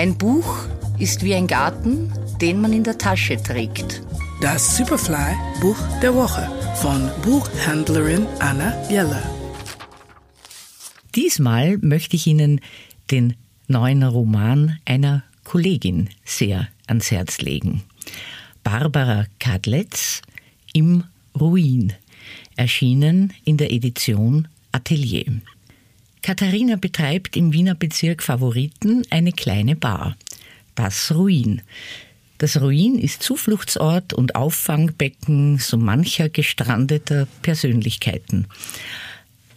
Ein Buch ist wie ein Garten, den man in der Tasche trägt. Das Superfly Buch der Woche von Buchhändlerin Anna Jeller. Diesmal möchte ich Ihnen den neuen Roman einer Kollegin sehr ans Herz legen. Barbara Kadletz im Ruin, erschienen in der Edition Atelier. Katharina betreibt im Wiener Bezirk Favoriten eine kleine Bar. Das Ruin. Das Ruin ist Zufluchtsort und Auffangbecken so mancher gestrandeter Persönlichkeiten.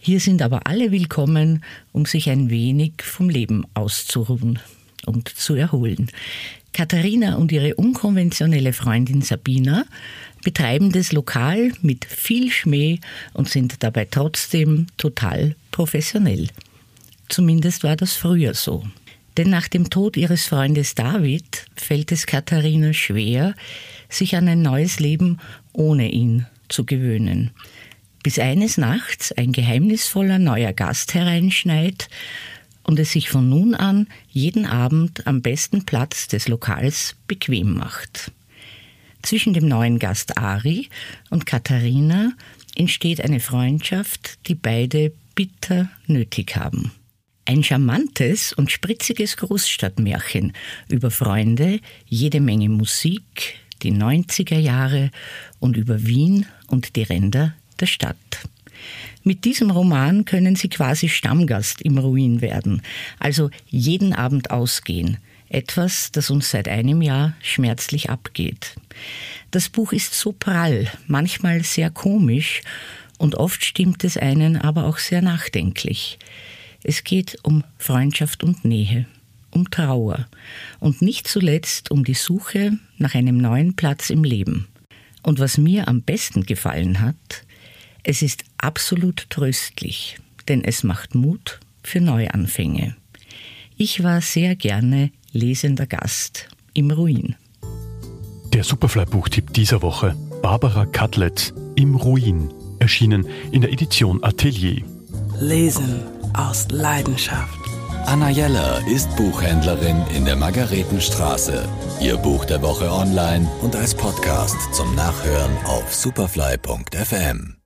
Hier sind aber alle willkommen, um sich ein wenig vom Leben auszuruhen und zu erholen. Katharina und ihre unkonventionelle Freundin Sabina betreiben das Lokal mit viel Schmäh und sind dabei trotzdem total professionell. Zumindest war das früher so. Denn nach dem Tod ihres Freundes David fällt es Katharina schwer, sich an ein neues Leben ohne ihn zu gewöhnen. Bis eines Nachts ein geheimnisvoller neuer Gast hereinschneit und es sich von nun an jeden Abend am besten Platz des Lokals bequem macht. Zwischen dem neuen Gast Ari und Katharina entsteht eine Freundschaft, die beide bitter nötig haben. Ein charmantes und spritziges Großstadtmärchen über Freunde, jede Menge Musik, die 90er Jahre und über Wien und die Ränder der Stadt. Mit diesem Roman können Sie quasi Stammgast im Ruin werden, also jeden Abend ausgehen, etwas, das uns seit einem Jahr schmerzlich abgeht. Das Buch ist so prall, manchmal sehr komisch und oft stimmt es einen aber auch sehr nachdenklich. Es geht um Freundschaft und Nähe, um Trauer und nicht zuletzt um die Suche nach einem neuen Platz im Leben. Und was mir am besten gefallen hat, es ist absolut tröstlich, denn es macht Mut für Neuanfänge. Ich war sehr gerne lesender Gast im Ruin. Der Superfly-Buchtipp dieser Woche: Barbara Cutlett im Ruin, erschienen in der Edition Atelier. Lesen aus Leidenschaft. Anna Jeller ist Buchhändlerin in der Margaretenstraße. Ihr Buch der Woche online und als Podcast zum Nachhören auf superfly.fm.